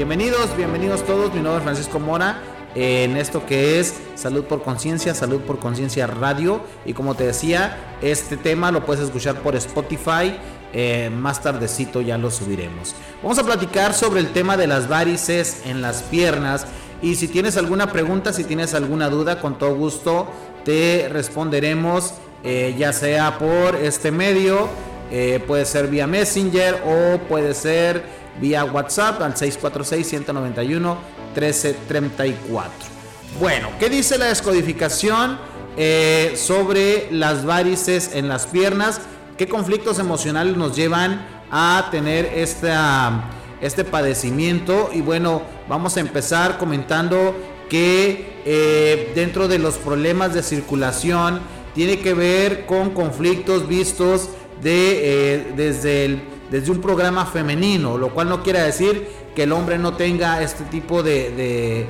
Bienvenidos, bienvenidos todos. Mi nombre es Francisco Mora en esto que es Salud por Conciencia, Salud por Conciencia Radio. Y como te decía, este tema lo puedes escuchar por Spotify. Eh, más tardecito ya lo subiremos. Vamos a platicar sobre el tema de las varices en las piernas. Y si tienes alguna pregunta, si tienes alguna duda, con todo gusto te responderemos, eh, ya sea por este medio, eh, puede ser vía Messenger o puede ser vía WhatsApp al 646-191-1334. Bueno, ¿qué dice la descodificación eh, sobre las varices en las piernas? ¿Qué conflictos emocionales nos llevan a tener este padecimiento? Y bueno, vamos a empezar comentando que eh, dentro de los problemas de circulación tiene que ver con conflictos vistos de, eh, desde el desde un programa femenino, lo cual no quiere decir que el hombre no tenga este tipo de,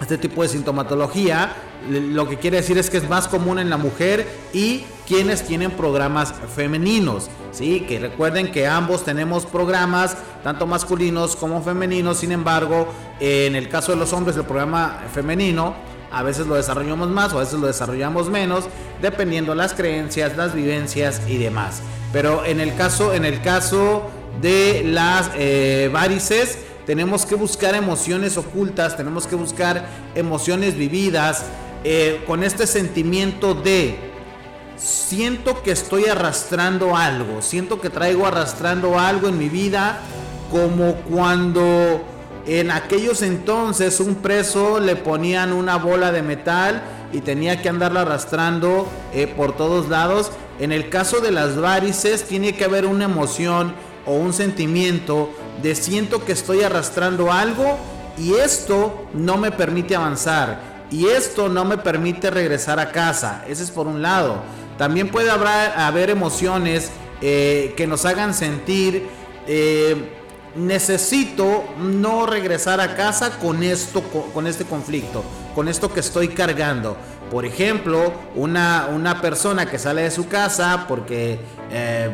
este tipo de sintomatología. Lo que quiere decir es que es más común en la mujer y quienes tienen programas femeninos, sí, que recuerden que ambos tenemos programas tanto masculinos como femeninos. Sin embargo, en el caso de los hombres el programa femenino a veces lo desarrollamos más o a veces lo desarrollamos menos, dependiendo las creencias, las vivencias y demás. Pero en el caso, en el caso de las eh, varices, tenemos que buscar emociones ocultas, tenemos que buscar emociones vividas, eh, con este sentimiento de siento que estoy arrastrando algo, siento que traigo arrastrando algo en mi vida, como cuando en aquellos entonces un preso le ponían una bola de metal y tenía que andarla arrastrando eh, por todos lados. En el caso de las varices tiene que haber una emoción o un sentimiento de siento que estoy arrastrando algo y esto no me permite avanzar y esto no me permite regresar a casa. Ese es por un lado. También puede haber, emociones eh, que nos hagan sentir eh, necesito no regresar a casa con esto, con este conflicto, con esto que estoy cargando. Por ejemplo, una, una persona que sale de su casa porque eh,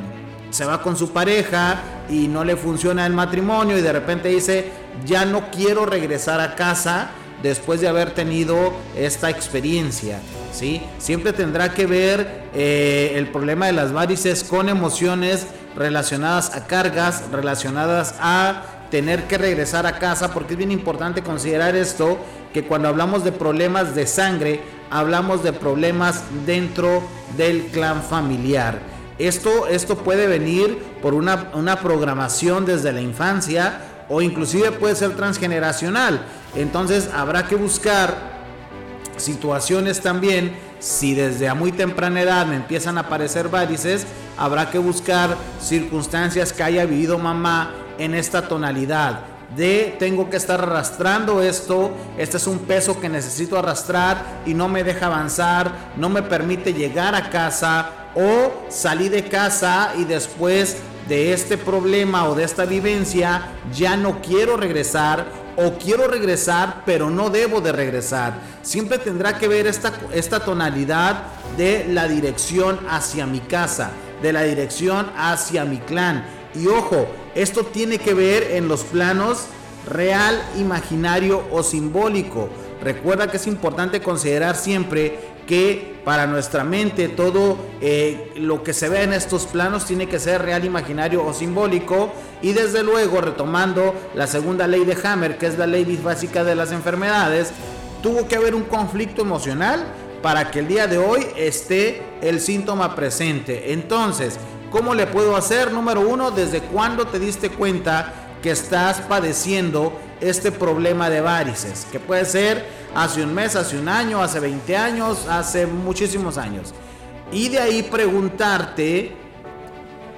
se va con su pareja y no le funciona el matrimonio y de repente dice, ya no quiero regresar a casa después de haber tenido esta experiencia. ¿sí? Siempre tendrá que ver eh, el problema de las varices con emociones relacionadas a cargas, relacionadas a tener que regresar a casa, porque es bien importante considerar esto, que cuando hablamos de problemas de sangre, hablamos de problemas dentro del clan familiar. Esto, esto puede venir por una, una programación desde la infancia o inclusive puede ser transgeneracional. Entonces habrá que buscar situaciones también, si desde muy temprana edad me empiezan a aparecer varices, habrá que buscar circunstancias que haya vivido mamá en esta tonalidad de tengo que estar arrastrando esto, este es un peso que necesito arrastrar y no me deja avanzar, no me permite llegar a casa o salí de casa y después de este problema o de esta vivencia ya no quiero regresar o quiero regresar pero no debo de regresar. Siempre tendrá que ver esta, esta tonalidad de la dirección hacia mi casa, de la dirección hacia mi clan. Y ojo, esto tiene que ver en los planos real, imaginario o simbólico. Recuerda que es importante considerar siempre que para nuestra mente todo eh, lo que se ve en estos planos tiene que ser real, imaginario o simbólico. Y desde luego, retomando la segunda ley de Hammer, que es la ley básica de las enfermedades, tuvo que haber un conflicto emocional para que el día de hoy esté el síntoma presente. Entonces, ¿cómo le puedo hacer? Número uno, ¿desde cuándo te diste cuenta que estás padeciendo este problema de varices? Que puede ser hace un mes, hace un año, hace 20 años, hace muchísimos años. Y de ahí preguntarte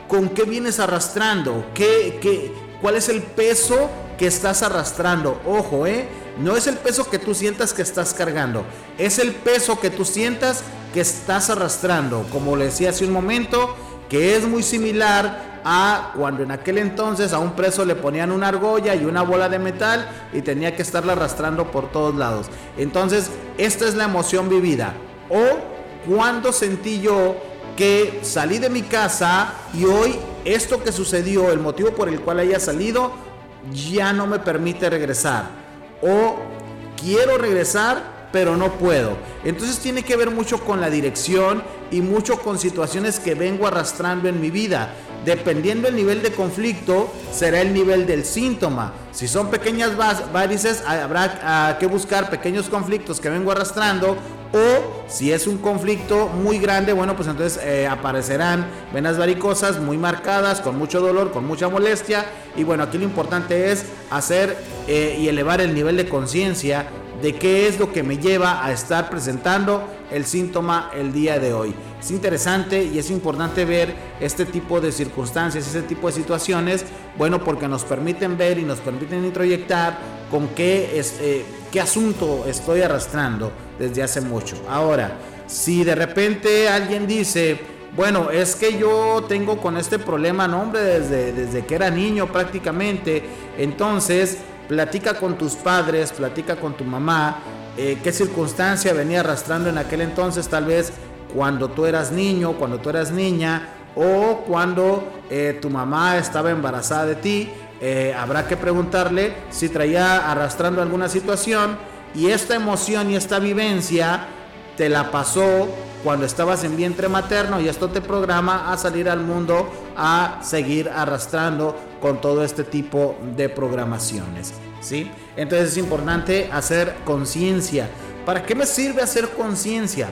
con qué vienes arrastrando, ¿Qué, qué, cuál es el peso que estás arrastrando. Ojo, ¿eh? No es el peso que tú sientas que estás cargando, es el peso que tú sientas que estás arrastrando. Como le decía hace un momento, que es muy similar a cuando en aquel entonces a un preso le ponían una argolla y una bola de metal y tenía que estarla arrastrando por todos lados. Entonces, esta es la emoción vivida. O cuando sentí yo que salí de mi casa y hoy esto que sucedió, el motivo por el cual haya salido, ya no me permite regresar. O quiero regresar, pero no puedo. Entonces tiene que ver mucho con la dirección y mucho con situaciones que vengo arrastrando en mi vida. Dependiendo el nivel de conflicto, será el nivel del síntoma. Si son pequeñas varices, habrá ah, que buscar pequeños conflictos que vengo arrastrando. O si es un conflicto muy grande, bueno, pues entonces eh, aparecerán venas varicosas muy marcadas, con mucho dolor, con mucha molestia. Y bueno, aquí lo importante es hacer eh, y elevar el nivel de conciencia de qué es lo que me lleva a estar presentando el síntoma el día de hoy. Es interesante y es importante ver este tipo de circunstancias, este tipo de situaciones, bueno, porque nos permiten ver y nos permiten introyectar con qué, es, eh, qué asunto estoy arrastrando desde hace mucho. Ahora, si de repente alguien dice, bueno, es que yo tengo con este problema, no hombre, desde, desde que era niño prácticamente, entonces platica con tus padres, platica con tu mamá, eh, qué circunstancia venía arrastrando en aquel entonces, tal vez cuando tú eras niño, cuando tú eras niña, o cuando eh, tu mamá estaba embarazada de ti. Eh, habrá que preguntarle si traía arrastrando alguna situación y esta emoción y esta vivencia te la pasó cuando estabas en vientre materno y esto te programa a salir al mundo a seguir arrastrando con todo este tipo de programaciones. ¿sí? Entonces es importante hacer conciencia. ¿Para qué me sirve hacer conciencia?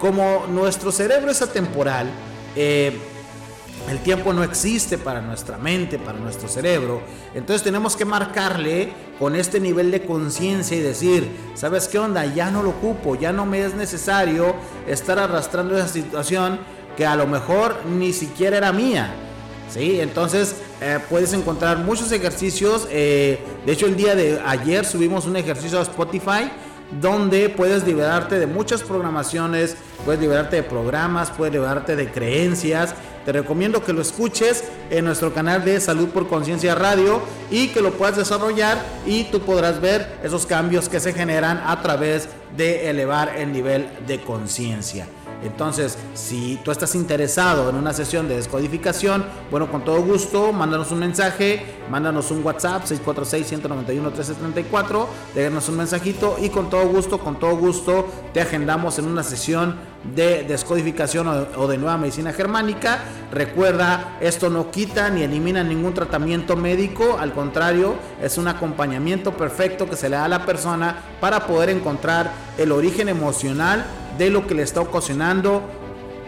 Como nuestro cerebro es atemporal, eh, el tiempo no existe para nuestra mente, para nuestro cerebro. Entonces tenemos que marcarle con este nivel de conciencia y decir, ¿sabes qué onda? Ya no lo ocupo, ya no me es necesario estar arrastrando esa situación que a lo mejor ni siquiera era mía. ¿Sí? Entonces eh, puedes encontrar muchos ejercicios. Eh, de hecho, el día de ayer subimos un ejercicio a Spotify donde puedes liberarte de muchas programaciones, puedes liberarte de programas, puedes liberarte de creencias. Te recomiendo que lo escuches en nuestro canal de Salud por Conciencia Radio y que lo puedas desarrollar y tú podrás ver esos cambios que se generan a través de elevar el nivel de conciencia. Entonces, si tú estás interesado en una sesión de descodificación, bueno, con todo gusto, mándanos un mensaje, mándanos un WhatsApp 646-191-1334, déjanos un mensajito y con todo gusto, con todo gusto, te agendamos en una sesión de descodificación o, de nueva medicina germánica. Recuerda, esto no quita ni elimina ningún tratamiento médico, al contrario, es un acompañamiento perfecto que se le da a la persona para poder encontrar el origen emocional de lo que le está ocasionando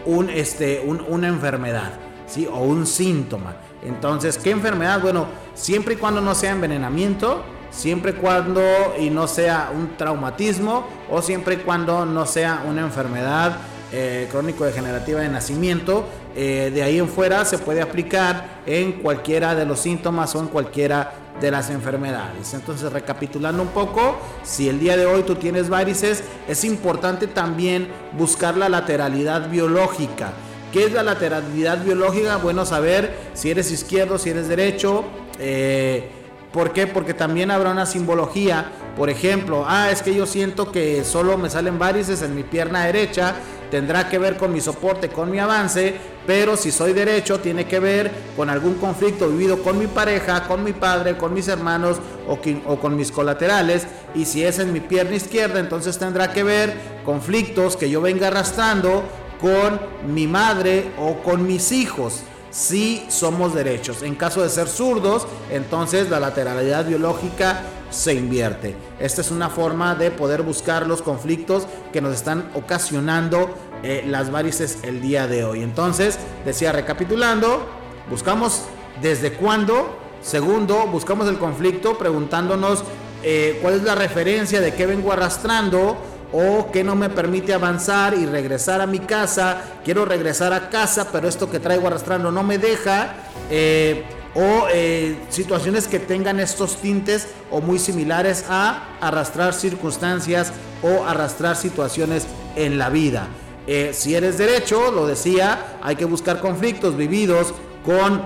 un, este, una enfermedad ¿sí? o un síntoma. Entonces, ¿qué enfermedad? Bueno, siempre y cuando no sea envenenamiento, siempre y cuando y no sea un traumatismo o siempre y cuando no sea una enfermedad eh, crónico-degenerativa de nacimiento, eh, de ahí en fuera se puede aplicar en cualquiera de los síntomas o en cualquiera de las enfermedades. Entonces, recapitulando un poco, si el día de hoy tú tienes varices, es importante también buscar la lateralidad biológica. ¿Qué es la lateralidad biológica? Bueno, saber si eres izquierdo, si eres derecho. Eh, ¿Por qué? Porque también habrá una simbología. Por ejemplo, ah, es que yo siento que solo me salen varices en mi pierna derecha. Tendrá que ver con mi soporte, con mi avance. Pero si soy derecho, tiene que ver con algún conflicto vivido con mi pareja, con mi padre, con mis hermanos o, con mis colaterales. Y si es en mi pierna izquierda, entonces tendrá que ver conflictos que yo venga arrastrando con mi madre o con mis hijos si somos derechos. En caso de ser zurdos, entonces la lateralidad biológica se invierte. Esta es una forma de poder buscar los conflictos que nos están ocasionando eh, las varices el día de hoy. Entonces, decía recapitulando, buscamos desde cuándo. Segundo, buscamos el conflicto preguntándonos eh, cuál es la referencia de qué vengo arrastrando o que no me permite avanzar y regresar a mi casa. Quiero regresar a casa, pero esto que traigo arrastrando no me deja. Eh, o eh, situaciones que tengan estos tintes o muy similares a arrastrar circunstancias o arrastrar situaciones en la vida. Eh, si eres derecho, lo decía, hay que buscar conflictos vividos con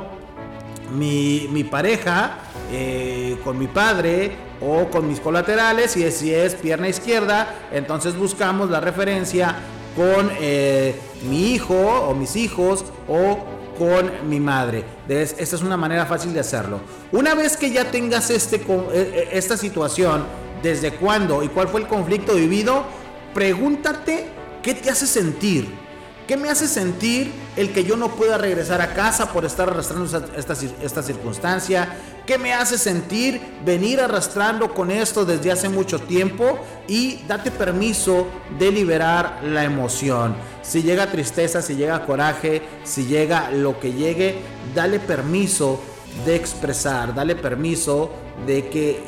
mi, mi pareja, con mi padre, o con mis colaterales y si es pierna izquierda, entonces buscamos la referencia con eh, mi hijo o mis hijos o con mi madre. Esta es una manera fácil de hacerlo. Una vez que ya tengas este, eh, eh, esta situación, desde cuándo y cuál fue el conflicto vivido, pregúntate qué te hace sentir. ¿Qué me hace sentir el que yo no pueda regresar a casa por estar arrastrando esta, esta, circunstancia? ¿Qué me hace sentir venir arrastrando con esto desde hace mucho tiempo? Y date permiso de liberar la emoción. Si llega tristeza, si llega coraje, si llega lo que llegue, dale permiso de expresar, dale permiso de, que,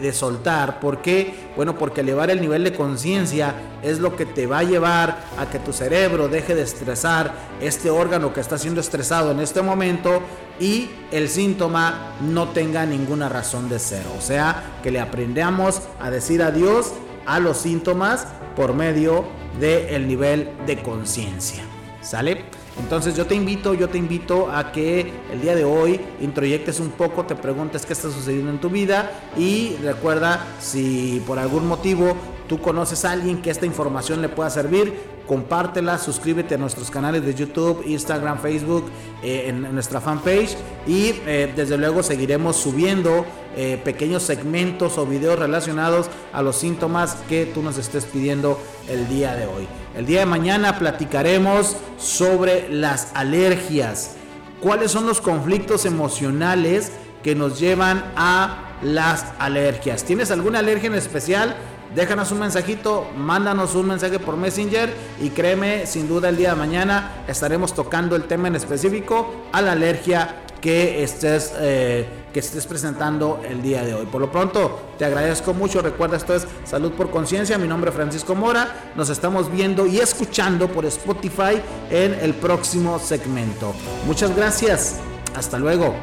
de, soltar. ¿Por qué? Bueno, porque elevar el nivel de conciencia es lo que te va a llevar a que tu cerebro deje de estresar este órgano que está siendo estresado en este momento y el síntoma no tenga ninguna razón de ser. O sea, que le aprendamos a decir adiós a los síntomas por medio del nivel de conciencia. ¿Sale? Entonces yo te invito, yo te invito a que el día de hoy introyectes un poco, te preguntes qué está sucediendo en tu vida y recuerda si por algún motivo tú conoces a alguien que esta información le pueda servir, compártela, suscríbete a nuestros canales de YouTube, Instagram, Facebook, eh, en, nuestra fanpage y eh, desde luego seguiremos subiendo eh, pequeños segmentos o videos relacionados a los síntomas que tú nos estés pidiendo el día de hoy. El día de mañana platicaremos sobre las alergias, cuáles son los conflictos emocionales que nos llevan a las alergias. ¿Tienes alguna alergia en especial? Déjanos un mensajito, mándanos un mensaje por Messenger y créeme, sin duda el día de mañana estaremos tocando el tema en específico a la alergia que estés, eh, que estés presentando el día de hoy. Por lo pronto, te agradezco mucho. Recuerda, esto es Salud por Conciencia. Mi nombre es Francisco Mora. Nos estamos viendo y escuchando por Spotify en el próximo segmento. Muchas gracias. Hasta luego.